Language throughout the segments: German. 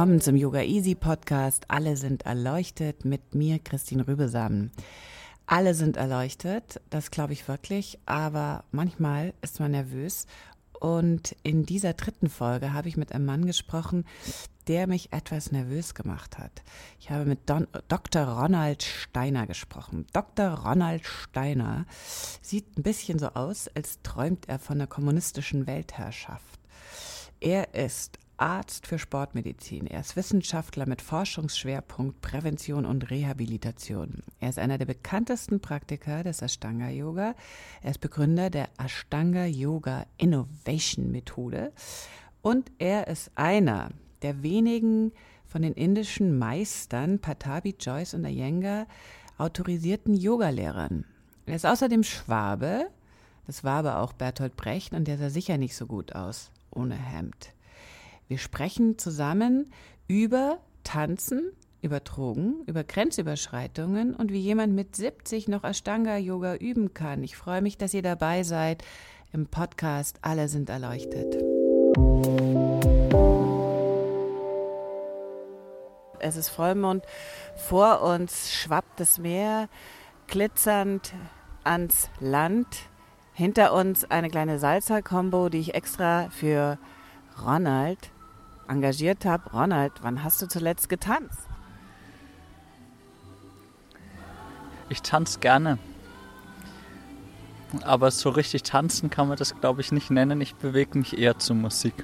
willkommen zum Yoga Easy Podcast. Alle sind erleuchtet mit mir, Christine Rübesamen. Alle sind erleuchtet, das glaube ich wirklich, aber manchmal ist man nervös. Und in dieser dritten Folge habe ich mit einem Mann gesprochen, der mich etwas nervös gemacht hat. Ich habe mit Don Dr. Ronald Steiner gesprochen. Dr. Ronald Steiner sieht ein bisschen so aus, als träumt er von der kommunistischen Weltherrschaft. Er ist Arzt für Sportmedizin. Er ist Wissenschaftler mit Forschungsschwerpunkt Prävention und Rehabilitation. Er ist einer der bekanntesten Praktiker des Ashtanga Yoga. Er ist Begründer der Ashtanga Yoga Innovation Methode und er ist einer der wenigen von den indischen Meistern Patabi Joyce und Iyengar autorisierten Yogalehrern. Er ist außerdem Schwabe, das war aber auch Bertolt Brecht und der sah sicher nicht so gut aus ohne Hemd. Wir sprechen zusammen über Tanzen, über Drogen, über Grenzüberschreitungen und wie jemand mit 70 noch Ashtanga-Yoga üben kann. Ich freue mich, dass ihr dabei seid im Podcast Alle sind erleuchtet. Es ist Vollmond, vor uns schwappt das Meer glitzernd ans Land. Hinter uns eine kleine Salsa-Kombo, die ich extra für Ronald engagiert habe. Ronald, wann hast du zuletzt getanzt? Ich tanze gerne. Aber so richtig tanzen kann man das, glaube ich, nicht nennen. Ich bewege mich eher zur Musik.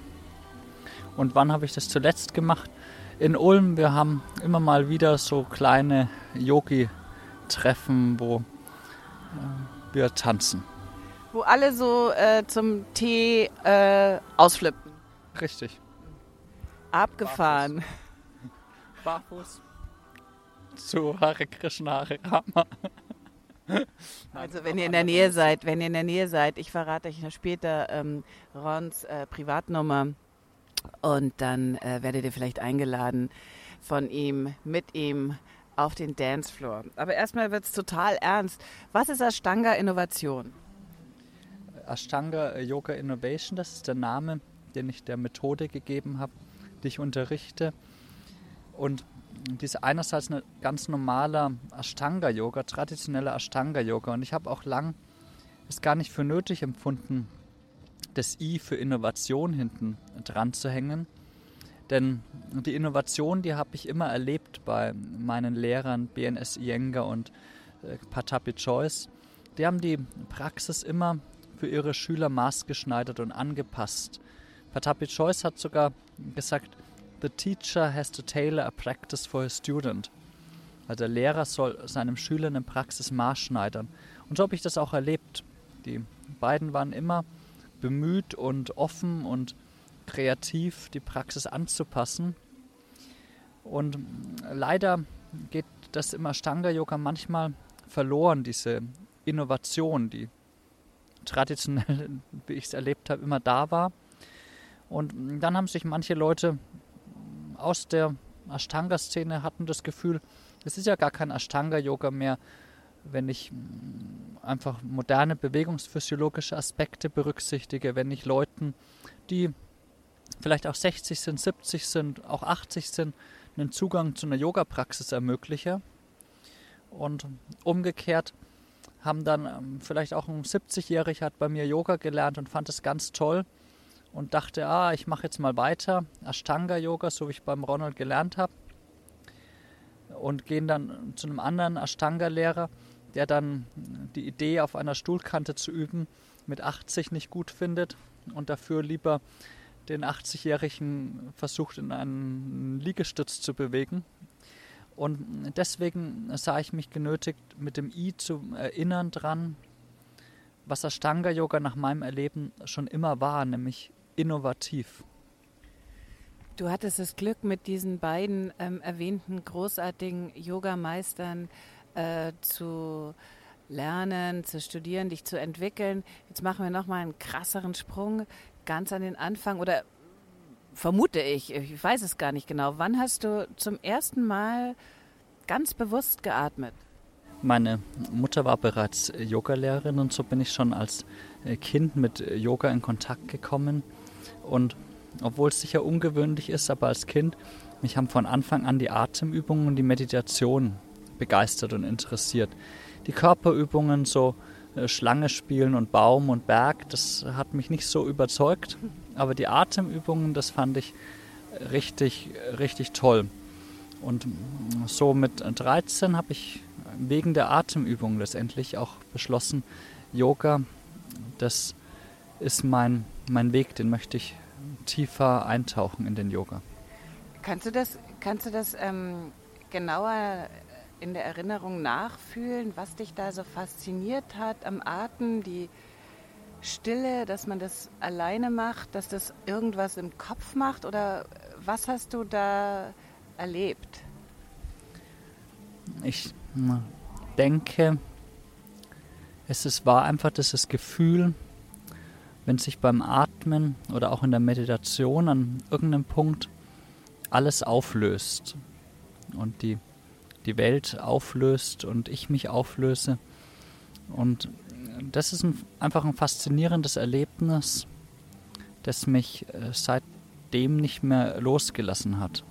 Und wann habe ich das zuletzt gemacht? In Ulm, wir haben immer mal wieder so kleine Yogi-Treffen, wo äh, wir tanzen. Wo alle so äh, zum Tee äh, ausflippen. Richtig. Abgefahren. Barfuß. Zu Hare Krishna Hare Rama. Also wenn ihr in der Nähe seid, wenn ihr in der Nähe seid, ich verrate euch später ähm, Rons äh, Privatnummer und dann äh, werdet ihr vielleicht eingeladen von ihm, mit ihm auf den Dancefloor. Aber erstmal wird es total ernst. Was ist Ashtanga Innovation? Ashtanga Yoga Innovation, das ist der Name, den ich der Methode gegeben habe die ich unterrichte. Und diese einerseits ein ganz normaler Ashtanga-Yoga, traditioneller Ashtanga-Yoga. Und ich habe auch lang es gar nicht für nötig empfunden, das I für Innovation hinten dran zu hängen. Denn die Innovation, die habe ich immer erlebt bei meinen Lehrern BNS Iyengar und äh, Patapi Choice. Die haben die Praxis immer für ihre Schüler maßgeschneidert und angepasst. Patapi Choice hat sogar gesagt, the teacher has to tailor a practice for his student. Also der Lehrer soll seinem Schüler eine Praxis maßschneidern. Und so habe ich das auch erlebt. Die beiden waren immer bemüht und offen und kreativ, die Praxis anzupassen. Und leider geht das im Ashtanga-Yoga manchmal verloren, diese Innovation, die traditionell, wie ich es erlebt habe, immer da war. Und dann haben sich manche Leute aus der Ashtanga-Szene hatten das Gefühl, es ist ja gar kein Ashtanga-Yoga mehr, wenn ich einfach moderne bewegungsphysiologische Aspekte berücksichtige, wenn ich Leuten, die vielleicht auch 60 sind, 70 sind, auch 80 sind, einen Zugang zu einer Yoga-Praxis ermögliche. Und umgekehrt haben dann ähm, vielleicht auch ein 70-Jähriger hat bei mir Yoga gelernt und fand es ganz toll und dachte, ah, ich mache jetzt mal weiter, Ashtanga-Yoga, so wie ich beim Ronald gelernt habe. Und gehen dann zu einem anderen Ashtanga-Lehrer, der dann die Idee, auf einer Stuhlkante zu üben, mit 80 nicht gut findet und dafür lieber den 80-Jährigen versucht, in einen Liegestütz zu bewegen. Und deswegen sah ich mich genötigt, mit dem I zu erinnern dran, was Ashtanga-Yoga nach meinem Erleben schon immer war, nämlich innovativ. Du hattest das Glück, mit diesen beiden ähm, erwähnten großartigen Yogameistern äh, zu lernen, zu studieren, dich zu entwickeln. Jetzt machen wir nochmal einen krasseren Sprung ganz an den Anfang oder vermute ich, ich weiß es gar nicht genau. Wann hast du zum ersten Mal ganz bewusst geatmet? Meine Mutter war bereits Yogalehrerin und so bin ich schon als äh, Kind mit Yoga in Kontakt gekommen. Und obwohl es sicher ungewöhnlich ist, aber als Kind mich haben von Anfang an die Atemübungen und die Meditation begeistert und interessiert. Die Körperübungen, so äh, Schlange spielen und Baum und Berg, das hat mich nicht so überzeugt. Aber die Atemübungen, das fand ich richtig, richtig toll. Und so mit 13 habe ich wegen der Atemübung letztendlich auch beschlossen, Yoga, das ist mein, mein Weg, den möchte ich tiefer eintauchen in den Yoga. Kannst du das, kannst du das ähm, genauer in der Erinnerung nachfühlen, was dich da so fasziniert hat am Atem, die Stille, dass man das alleine macht, dass das irgendwas im Kopf macht oder was hast du da erlebt? Ich denke, es ist, war einfach dieses Gefühl, wenn sich beim Atmen oder auch in der Meditation an irgendeinem Punkt alles auflöst und die, die Welt auflöst und ich mich auflöse. Und das ist ein, einfach ein faszinierendes Erlebnis, das mich äh, seitdem nicht mehr losgelassen hat.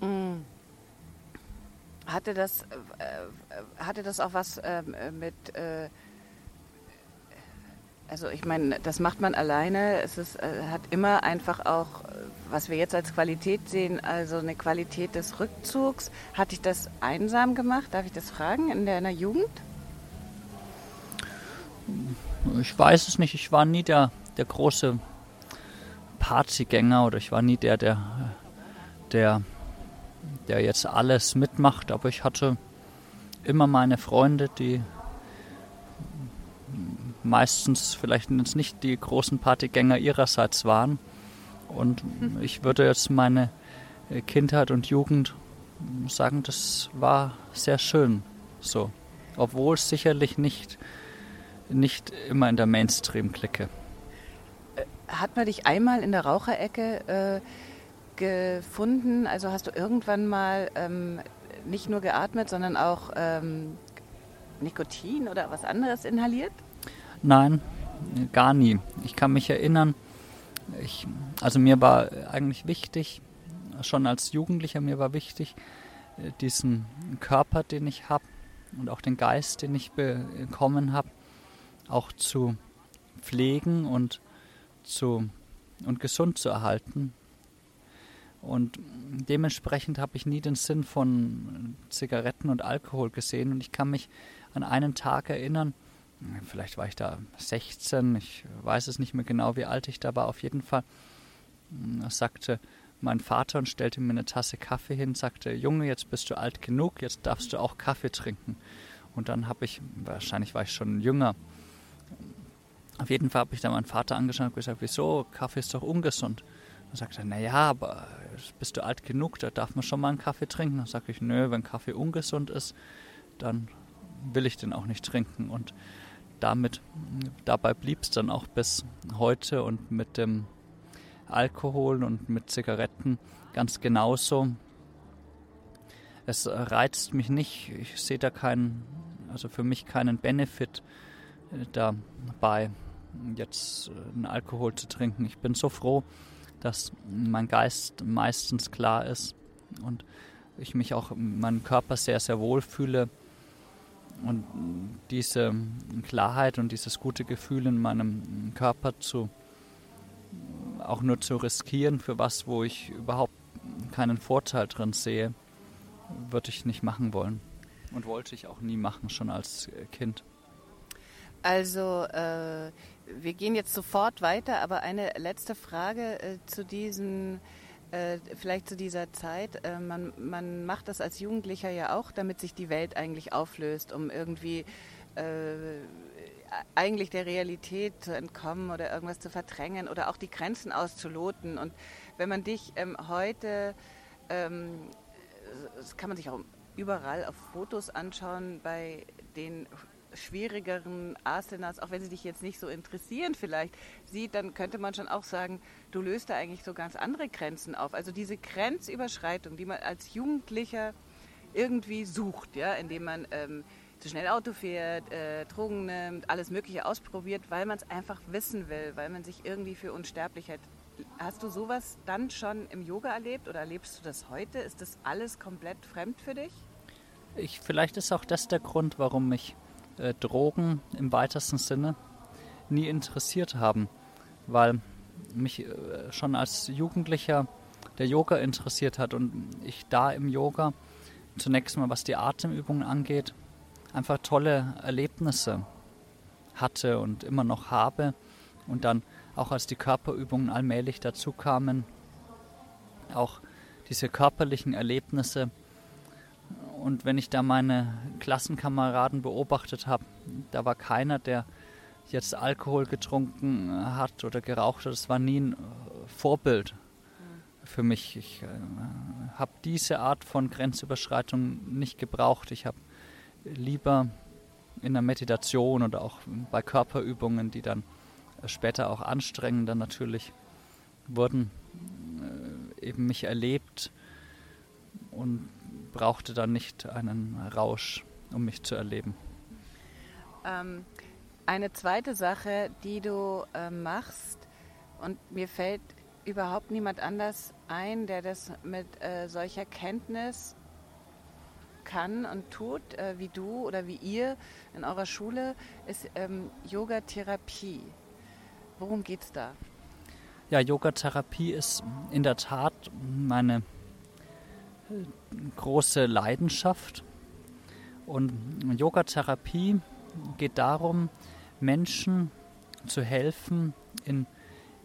Mm. Hatte das, äh, äh, hatte das auch was ähm, äh, mit, also ich meine, das macht man alleine. Es ist, äh, hat immer einfach auch, was wir jetzt als Qualität sehen, also eine Qualität des Rückzugs. Hatte ich das einsam gemacht? Darf ich das fragen in deiner Jugend? Ich weiß es nicht. Ich war nie der, der große Partygänger oder ich war nie der, der, der der jetzt alles mitmacht, aber ich hatte immer meine Freunde, die meistens vielleicht jetzt nicht die großen Partygänger ihrerseits waren. Und ich würde jetzt meine Kindheit und Jugend sagen, das war sehr schön so. Obwohl es sicherlich nicht, nicht immer in der Mainstream-Clique. Hat man dich einmal in der Raucherecke äh, gefunden? Also hast du irgendwann mal ähm, nicht nur geatmet, sondern auch ähm, Nikotin oder was anderes inhaliert? Nein, gar nie. Ich kann mich erinnern, ich, also mir war eigentlich wichtig, schon als Jugendlicher, mir war wichtig, äh, diesen Körper, den ich habe und auch den Geist, den ich bekommen habe, auch zu pflegen und, zu, und gesund zu erhalten. Und dementsprechend habe ich nie den Sinn von Zigaretten und Alkohol gesehen. Und ich kann mich an einen Tag erinnern, vielleicht war ich da 16, ich weiß es nicht mehr genau, wie alt ich da war. Auf jeden Fall hm, sagte mein Vater und stellte mir eine Tasse Kaffee hin, sagte, Junge, jetzt bist du alt genug, jetzt darfst du auch Kaffee trinken. Und dann habe ich, wahrscheinlich war ich schon jünger, auf jeden Fall habe ich dann meinen Vater angeschaut und gesagt, wieso, Kaffee ist doch ungesund. Dann sagt er, naja, aber bist du alt genug, da darf man schon mal einen Kaffee trinken. Dann sage ich, nö, wenn Kaffee ungesund ist, dann will ich den auch nicht trinken. Und damit, dabei blieb es dann auch bis heute und mit dem Alkohol und mit Zigaretten ganz genauso. Es reizt mich nicht, ich sehe da keinen, also für mich keinen Benefit äh, dabei, jetzt äh, einen Alkohol zu trinken. Ich bin so froh, dass mein Geist meistens klar ist und ich mich auch in meinem Körper sehr, sehr wohl fühle. Und diese Klarheit und dieses gute Gefühl in meinem Körper zu auch nur zu riskieren für was, wo ich überhaupt keinen Vorteil drin sehe, würde ich nicht machen wollen. Und wollte ich auch nie machen, schon als Kind. Also äh, wir gehen jetzt sofort weiter, aber eine letzte Frage äh, zu diesen, äh, vielleicht zu dieser Zeit. Äh, man, man macht das als Jugendlicher ja auch, damit sich die Welt eigentlich auflöst, um irgendwie äh, eigentlich der Realität zu entkommen oder irgendwas zu verdrängen oder auch die Grenzen auszuloten. Und wenn man dich ähm, heute, ähm, das kann man sich auch überall auf Fotos anschauen, bei den schwierigeren Asanas, auch wenn sie dich jetzt nicht so interessieren vielleicht, sieht, dann könnte man schon auch sagen, du löst da eigentlich so ganz andere Grenzen auf. Also diese Grenzüberschreitung, die man als Jugendlicher irgendwie sucht, ja, indem man ähm, zu schnell Auto fährt, äh, Drogen nimmt, alles Mögliche ausprobiert, weil man es einfach wissen will, weil man sich irgendwie für Unsterblichkeit hast du sowas dann schon im Yoga erlebt oder erlebst du das heute? Ist das alles komplett fremd für dich? Ich, vielleicht ist auch das der Grund, warum mich äh, Drogen im weitesten Sinne nie interessiert haben, weil mich äh, schon als Jugendlicher der Yoga interessiert hat und ich da im Yoga zunächst mal, was die Atemübungen angeht, einfach tolle Erlebnisse hatte und immer noch habe und dann auch als die Körperübungen allmählich dazu kamen, auch diese körperlichen Erlebnisse. Und wenn ich da meine Klassenkameraden beobachtet habe, da war keiner, der jetzt Alkohol getrunken hat oder geraucht hat. Das war nie ein Vorbild für mich. Ich äh, habe diese Art von Grenzüberschreitung nicht gebraucht. Ich habe lieber in der Meditation oder auch bei Körperübungen, die dann später auch anstrengender natürlich wurden, äh, eben mich erlebt und brauchte dann nicht einen Rausch, um mich zu erleben. Ähm, eine zweite Sache, die du äh, machst, und mir fällt überhaupt niemand anders ein, der das mit äh, solcher Kenntnis kann und tut, äh, wie du oder wie ihr in eurer Schule, ist ähm, Yoga-Therapie. Worum geht es da? Ja, Yoga-Therapie ist in der Tat meine große Leidenschaft. Und Yoga-Therapie geht darum, Menschen zu helfen, in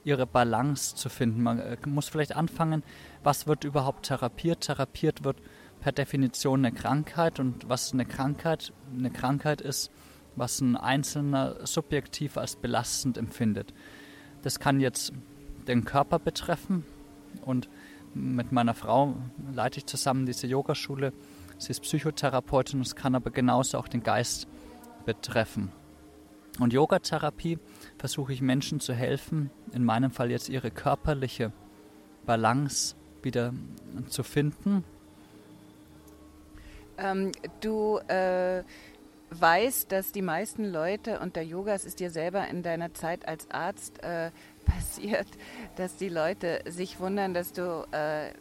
ihre Balance zu finden. Man äh, muss vielleicht anfangen, was wird überhaupt therapiert? Therapiert wird per Definition eine Krankheit und was eine Krankheit? Eine Krankheit ist, was ein Einzelner subjektiv als belastend empfindet. Das kann jetzt den Körper betreffen und mit meiner Frau leite ich zusammen diese Yogaschule. Sie ist Psychotherapeutin, es kann aber genauso auch den Geist betreffen. Und Yogatherapie versuche ich Menschen zu helfen, in meinem Fall jetzt ihre körperliche Balance wieder zu finden. Ähm, du äh, weißt, dass die meisten Leute und der Yoga, es ist dir selber in deiner Zeit als Arzt äh, passiert, dass die Leute sich wundern, dass du äh,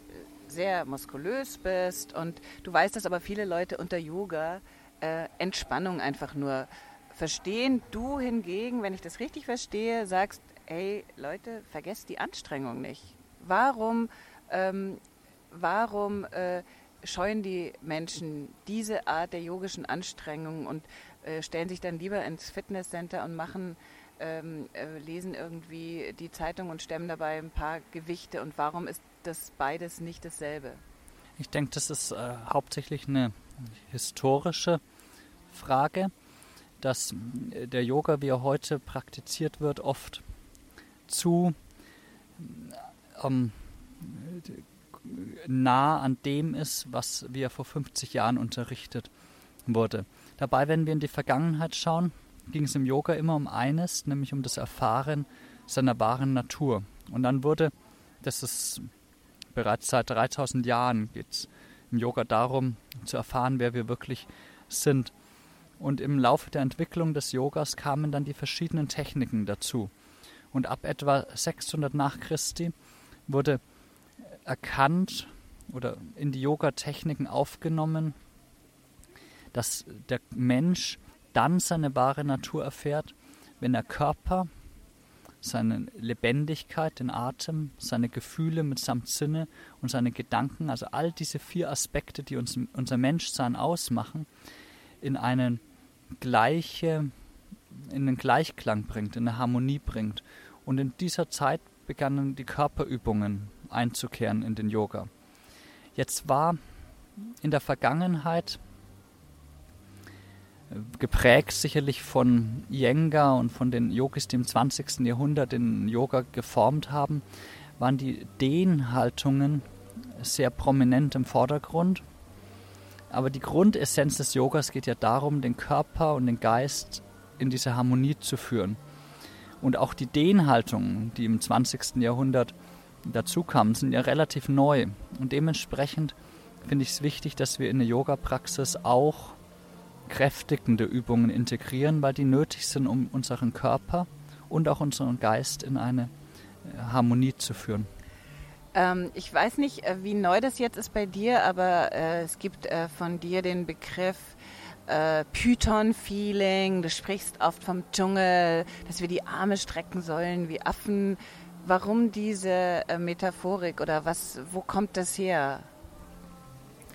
sehr muskulös bist und du weißt, dass aber viele Leute unter Yoga äh, Entspannung einfach nur verstehen. Du hingegen, wenn ich das richtig verstehe, sagst, hey Leute, vergesst die Anstrengung nicht. Warum, ähm, warum äh, scheuen die Menschen diese Art der yogischen Anstrengung und äh, stellen sich dann lieber ins Fitnesscenter und machen, ähm, äh, lesen irgendwie die Zeitung und stemmen dabei ein paar Gewichte. Und warum ist das beides nicht dasselbe? Ich denke, das ist äh, hauptsächlich eine historische Frage dass äh, der Yoga, wie er heute praktiziert wird, oft zu ähm, nah an dem ist, was wir vor 50 Jahren unterrichtet wurde. Dabei, wenn wir in die Vergangenheit schauen, ging es im Yoga immer um eines, nämlich um das Erfahren seiner wahren Natur. Und dann wurde, das ist bereits seit 3000 Jahren, geht es im Yoga darum, zu erfahren, wer wir wirklich sind. Und im Laufe der Entwicklung des Yogas kamen dann die verschiedenen Techniken dazu. Und ab etwa 600 nach Christi wurde erkannt oder in die Yoga-Techniken aufgenommen, dass der Mensch dann seine wahre Natur erfährt, wenn der Körper, seine Lebendigkeit, den Atem, seine Gefühle mitsamt Sinne und seine Gedanken, also all diese vier Aspekte, die uns unser Menschsein ausmachen, in einen gleiche, in den Gleichklang bringt, in eine Harmonie bringt. Und in dieser Zeit begannen die Körperübungen einzukehren in den Yoga. Jetzt war in der Vergangenheit geprägt sicherlich von Iyengar und von den Yogis, die im 20. Jahrhundert den Yoga geformt haben, waren die Dehnhaltungen sehr prominent im Vordergrund aber die Grundessenz des Yogas geht ja darum, den Körper und den Geist in diese Harmonie zu führen. Und auch die Dehnhaltungen, die im 20. Jahrhundert dazu kamen, sind ja relativ neu. Und dementsprechend finde ich es wichtig, dass wir in der Yoga-Praxis auch kräftigende Übungen integrieren, weil die nötig sind, um unseren Körper und auch unseren Geist in eine Harmonie zu führen. Ähm, ich weiß nicht, äh, wie neu das jetzt ist bei dir, aber äh, es gibt äh, von dir den Begriff äh, Python-Feeling. Du sprichst oft vom Dschungel, dass wir die Arme strecken sollen wie Affen. Warum diese äh, Metaphorik oder was? Wo kommt das her?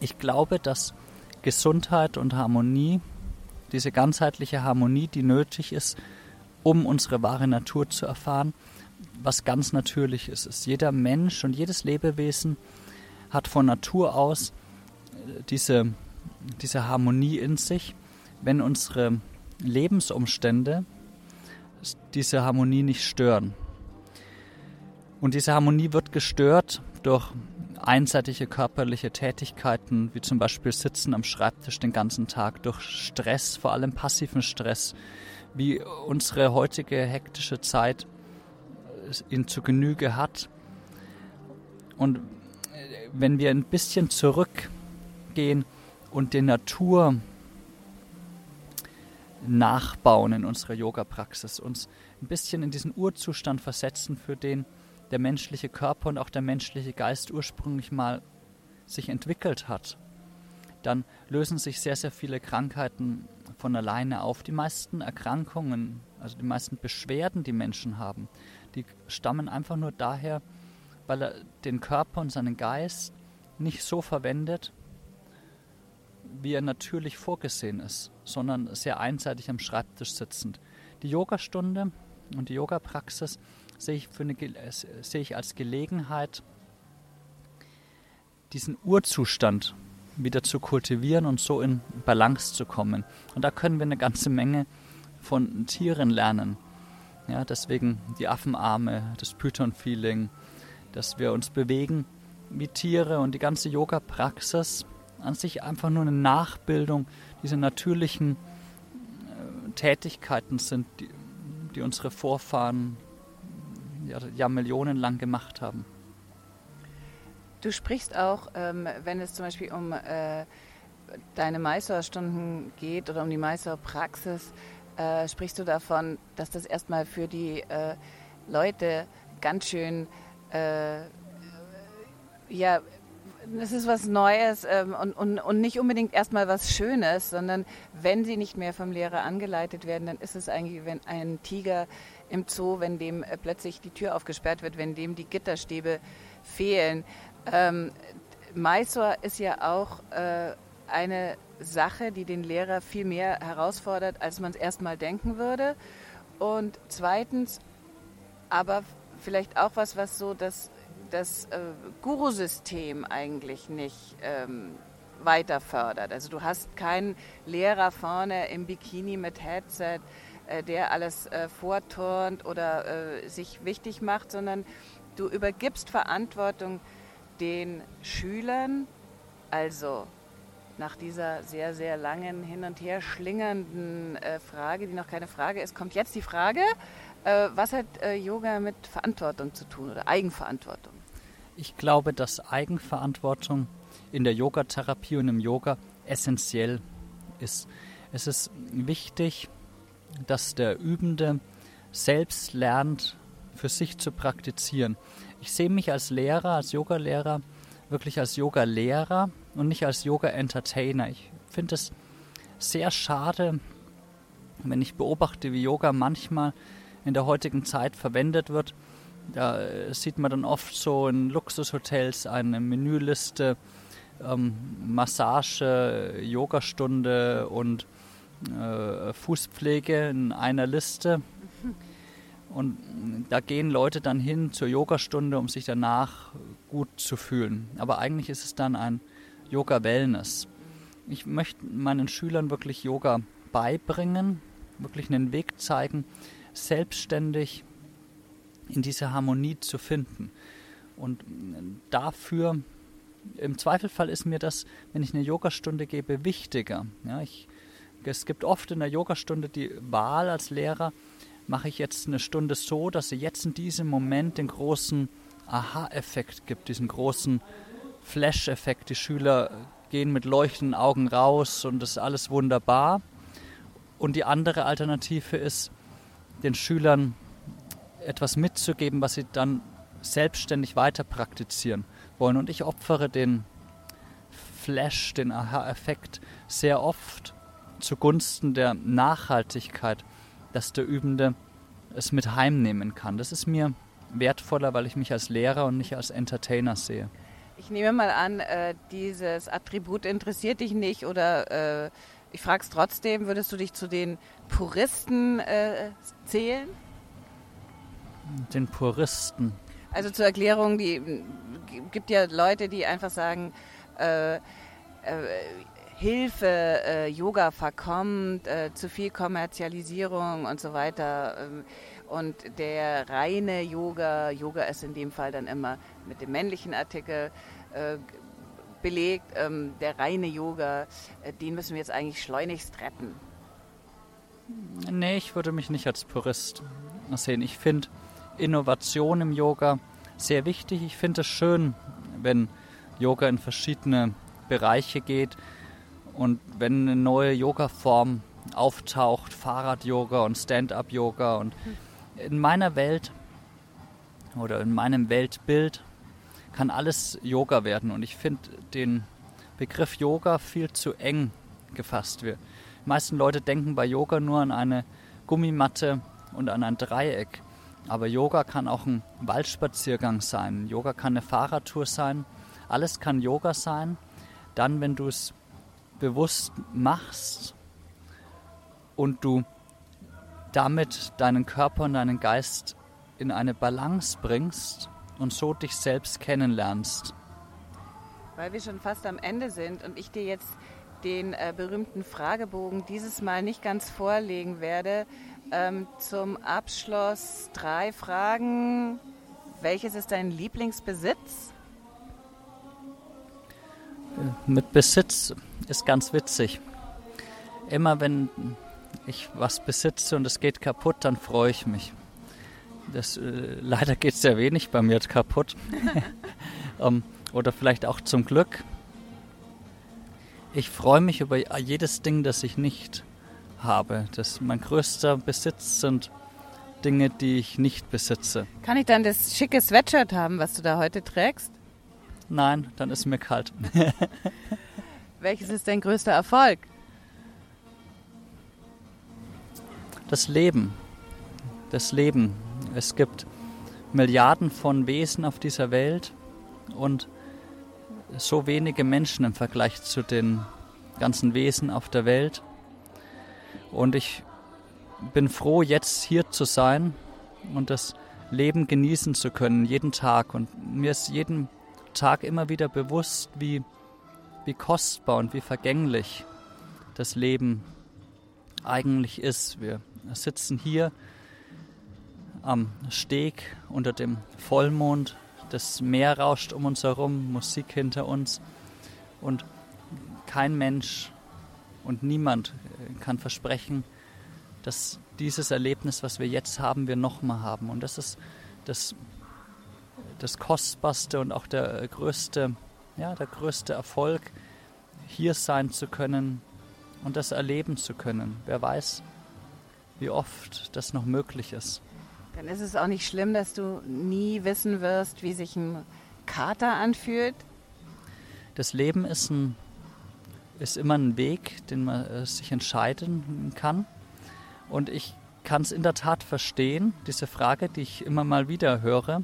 Ich glaube, dass Gesundheit und Harmonie, diese ganzheitliche Harmonie, die nötig ist, um unsere wahre Natur zu erfahren, was ganz natürlich ist. ist. Jeder Mensch und jedes Lebewesen hat von Natur aus äh, diese, diese Harmonie in sich, wenn unsere Lebensumstände diese Harmonie nicht stören. Und diese Harmonie wird gestört durch einseitige körperliche Tätigkeiten, wie zum Beispiel Sitzen am Schreibtisch den ganzen Tag, durch Stress, vor allem passiven Stress, wie unsere heutige hektische Zeit ihn zu Genüge hat. Und wenn wir ein bisschen zurückgehen und die Natur nachbauen in unserer Yoga-Praxis, uns ein bisschen in diesen Urzustand versetzen, für den der menschliche Körper und auch der menschliche Geist ursprünglich mal sich entwickelt hat, dann lösen sich sehr, sehr viele Krankheiten von alleine auf. Die meisten Erkrankungen, also die meisten Beschwerden, die Menschen haben, die stammen einfach nur daher, weil er den Körper und seinen Geist nicht so verwendet, wie er natürlich vorgesehen ist, sondern sehr einseitig am Schreibtisch sitzend. Die Yogastunde und die Yoga-Praxis sehe ich, für eine, äh, sehe ich als Gelegenheit, diesen Urzustand wieder zu kultivieren und so in Balance zu kommen. Und da können wir eine ganze Menge von Tieren lernen. Ja, deswegen die Affenarme, das Python-Feeling, dass wir uns bewegen wie Tiere und die ganze Yoga-Praxis an sich einfach nur eine Nachbildung dieser natürlichen äh, Tätigkeiten sind, die, die unsere Vorfahren ja, ja millionenlang gemacht haben. Du sprichst auch, ähm, wenn es zum Beispiel um äh, deine Meisterstunden geht oder um die Meisterpraxis, äh, sprichst du davon, dass das erstmal für die äh, Leute ganz schön, äh, ja, das ist was Neues ähm, und, und, und nicht unbedingt erstmal was Schönes, sondern wenn sie nicht mehr vom Lehrer angeleitet werden, dann ist es eigentlich, wenn ein Tiger im Zoo, wenn dem äh, plötzlich die Tür aufgesperrt wird, wenn dem die Gitterstäbe fehlen. Ähm, Mysore ist ja auch äh, eine Sache, die den Lehrer viel mehr herausfordert, als man es erstmal denken würde. Und zweitens, aber vielleicht auch was, was so das, das äh, Guru-System eigentlich nicht ähm, weiter fördert. Also du hast keinen Lehrer vorne im Bikini mit Headset, äh, der alles äh, vorturnt oder äh, sich wichtig macht, sondern du übergibst Verantwortung den Schülern, also nach dieser sehr, sehr langen, hin und her schlingernden äh, Frage, die noch keine Frage ist, kommt jetzt die Frage, äh, was hat äh, Yoga mit Verantwortung zu tun oder Eigenverantwortung? Ich glaube, dass Eigenverantwortung in der Yogatherapie und im Yoga essentiell ist. Es ist wichtig, dass der Übende selbst lernt, für sich zu praktizieren. Ich sehe mich als Lehrer, als Yogalehrer, wirklich als Yoga-Lehrer und nicht als Yoga-Entertainer. Ich finde es sehr schade, wenn ich beobachte, wie Yoga manchmal in der heutigen Zeit verwendet wird. Da äh, sieht man dann oft so in Luxushotels eine Menüliste, ähm, Massage, Yogastunde und äh, Fußpflege in einer Liste. Und da gehen Leute dann hin zur Yogastunde, um sich danach gut zu fühlen. Aber eigentlich ist es dann ein Yoga Wellness. Ich möchte meinen Schülern wirklich Yoga beibringen, wirklich einen Weg zeigen, selbstständig in diese Harmonie zu finden. Und dafür, im Zweifelfall ist mir das, wenn ich eine Yogastunde gebe, wichtiger. Ja, ich es gibt oft in der Yogastunde die Wahl als Lehrer, mache ich jetzt eine Stunde so, dass sie jetzt in diesem Moment den großen Aha-Effekt gibt, diesen großen Flash-Effekt. Die Schüler gehen mit leuchtenden Augen raus und das ist alles wunderbar. Und die andere Alternative ist, den Schülern etwas mitzugeben, was sie dann selbstständig weiter praktizieren wollen. Und ich opfere den Flash, den Aha-Effekt sehr oft zugunsten der Nachhaltigkeit, dass der Übende es mit heimnehmen kann. Das ist mir wertvoller, weil ich mich als Lehrer und nicht als Entertainer sehe. Ich nehme mal an, äh, dieses Attribut interessiert dich nicht oder äh, ich frage es trotzdem, würdest du dich zu den Puristen äh, zählen? Den Puristen. Also zur Erklärung, die gibt ja Leute, die einfach sagen, äh, äh, Hilfe, äh, Yoga verkommt, äh, zu viel Kommerzialisierung und so weiter. Ähm, und der reine Yoga, Yoga ist in dem Fall dann immer mit dem männlichen Artikel äh, belegt, ähm, der reine Yoga, äh, den müssen wir jetzt eigentlich schleunigst retten. Nee, ich würde mich nicht als Purist sehen. Ich finde Innovation im Yoga sehr wichtig. Ich finde es schön, wenn Yoga in verschiedene Bereiche geht und wenn eine neue Yoga-Form auftaucht, Fahrrad-Yoga und Stand-up-Yoga. Und in meiner Welt oder in meinem Weltbild kann alles Yoga werden. Und ich finde den Begriff Yoga viel zu eng gefasst. Die meisten Leute denken bei Yoga nur an eine Gummimatte und an ein Dreieck. Aber Yoga kann auch ein Waldspaziergang sein. Yoga kann eine Fahrradtour sein. Alles kann Yoga sein. Dann, wenn du es bewusst machst und du damit deinen Körper und deinen Geist in eine Balance bringst und so dich selbst kennenlernst. Weil wir schon fast am Ende sind und ich dir jetzt den äh, berühmten Fragebogen dieses Mal nicht ganz vorlegen werde. Ähm, zum Abschluss drei Fragen. Welches ist dein Lieblingsbesitz? Mit Besitz ist ganz witzig. Immer wenn ich was besitze und es geht kaputt, dann freue ich mich. Das, äh, leider geht sehr wenig bei mir kaputt. um, ähm, oder vielleicht auch zum Glück. Ich freue mich über jedes Ding, das ich nicht habe. Das, mein größter Besitz sind Dinge, die ich nicht besitze. Kann ich dann das schicke Sweatshirt haben, was du da heute trägst? Nein, dann ist mir kalt. Welches ist dein größter Erfolg? Das Leben. Das Leben. Es gibt Milliarden von Wesen auf dieser Welt und so wenige Menschen im Vergleich zu den ganzen Wesen auf der Welt. Und ich bin froh, jetzt hier zu sein und das Leben genießen zu können, jeden Tag. Und mir ist jeden Tag immer wieder bewusst, wie, wie kostbar und wie vergänglich das Leben eigentlich ist. Wir sitzen hier am Steg unter dem Vollmond, das Meer rauscht um uns herum, Musik hinter uns und kein Mensch und niemand kann versprechen, dass dieses Erlebnis, was wir jetzt haben, wir nochmal haben. Und das ist das das kostbarste und auch der größte, ja, der größte Erfolg, hier sein zu können und das erleben zu können. Wer weiß, wie oft das noch möglich ist. Dann ist es auch nicht schlimm, dass du nie wissen wirst, wie sich ein Kater anfühlt. Das Leben ist, ein, ist immer ein Weg, den man äh, sich entscheiden kann. Und ich kann es in der Tat verstehen, diese Frage, die ich immer mal wieder höre.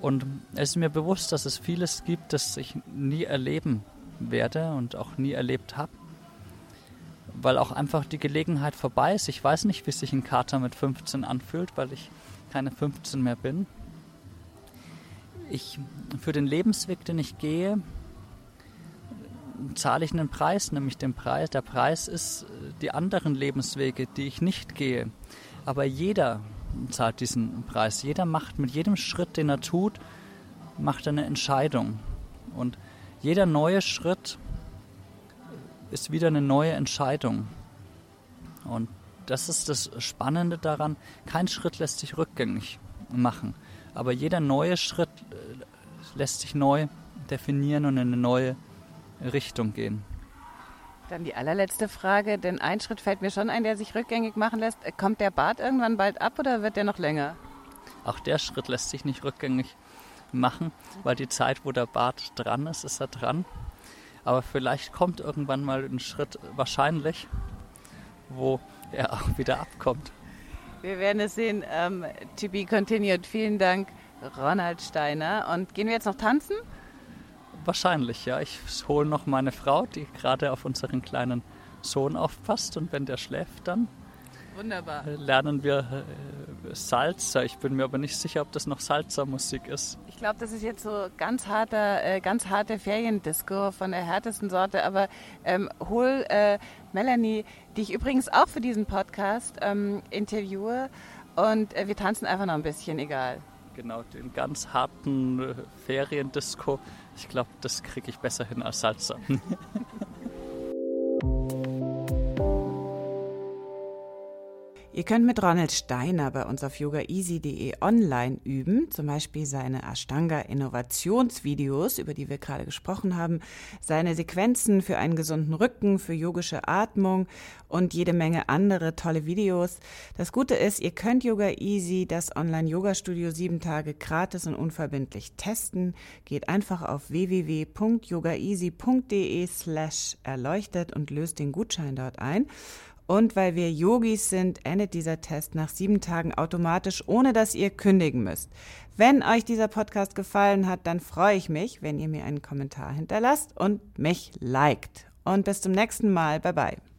Und es ist mir bewusst, dass es vieles gibt, das ich nie erleben werde und auch nie erlebt habe. Weil auch einfach die Gelegenheit vorbei ist. Ich weiß nicht, wie sich ein Kater mit 15 anfühlt, weil ich keine 15 mehr bin. Ich, für den Lebensweg, den ich gehe, zahle ich einen Preis, nämlich den Preis. Der Preis ist die anderen Lebenswege, die ich nicht gehe. Aber jeder zahlt diesen Preis. Jeder macht mit jedem Schritt, den er tut, macht eine Entscheidung. Und jeder neue Schritt ist wieder eine neue Entscheidung. Und das ist das Spannende daran. Kein Schritt lässt sich rückgängig machen. Aber jeder neue Schritt äh, lässt sich neu definieren und in eine neue Richtung gehen. Dann die allerletzte Frage, denn ein Schritt fällt mir schon ein, der sich rückgängig machen lässt. Kommt der Bart irgendwann bald ab oder wird der noch länger? Auch der Schritt lässt sich nicht rückgängig machen, weil die Zeit, wo der Bart dran ist, ist er dran. Aber vielleicht kommt irgendwann mal ein Schritt, wahrscheinlich, wo er auch wieder abkommt. Wir werden es sehen. Ähm, to be continued. Vielen Dank, Ronald Steiner. Und gehen wir jetzt noch tanzen? Wahrscheinlich, ja. Ich hole noch meine Frau, die gerade auf unseren kleinen Sohn aufpasst. Und wenn der schläft, dann Wunderbar. lernen wir äh, Salzer. Ich bin mir aber nicht sicher, ob das noch Salzer-Musik ist. Ich glaube, das ist jetzt so ganz harter, äh, ganz harte Feriendisco von der härtesten Sorte. Aber ähm, hol äh, Melanie, die ich übrigens auch für diesen Podcast ähm, interviewe. Und äh, wir tanzen einfach noch ein bisschen, egal. Genau, den ganz harten äh, Feriendisco. Ich glaube, das kriege ich besser hin als Salzer. Ihr könnt mit Ronald Steiner bei uns auf yogaeasy.de online üben, zum Beispiel seine Ashtanga Innovationsvideos, über die wir gerade gesprochen haben, seine Sequenzen für einen gesunden Rücken, für yogische Atmung und jede Menge andere tolle Videos. Das Gute ist, ihr könnt Yoga Easy, das Online-Yoga-Studio, sieben Tage gratis und unverbindlich testen. Geht einfach auf www.yogaeasy.de slash erleuchtet und löst den Gutschein dort ein. Und weil wir Yogis sind, endet dieser Test nach sieben Tagen automatisch, ohne dass ihr kündigen müsst. Wenn euch dieser Podcast gefallen hat, dann freue ich mich, wenn ihr mir einen Kommentar hinterlasst und mich liked. Und bis zum nächsten Mal. Bye bye.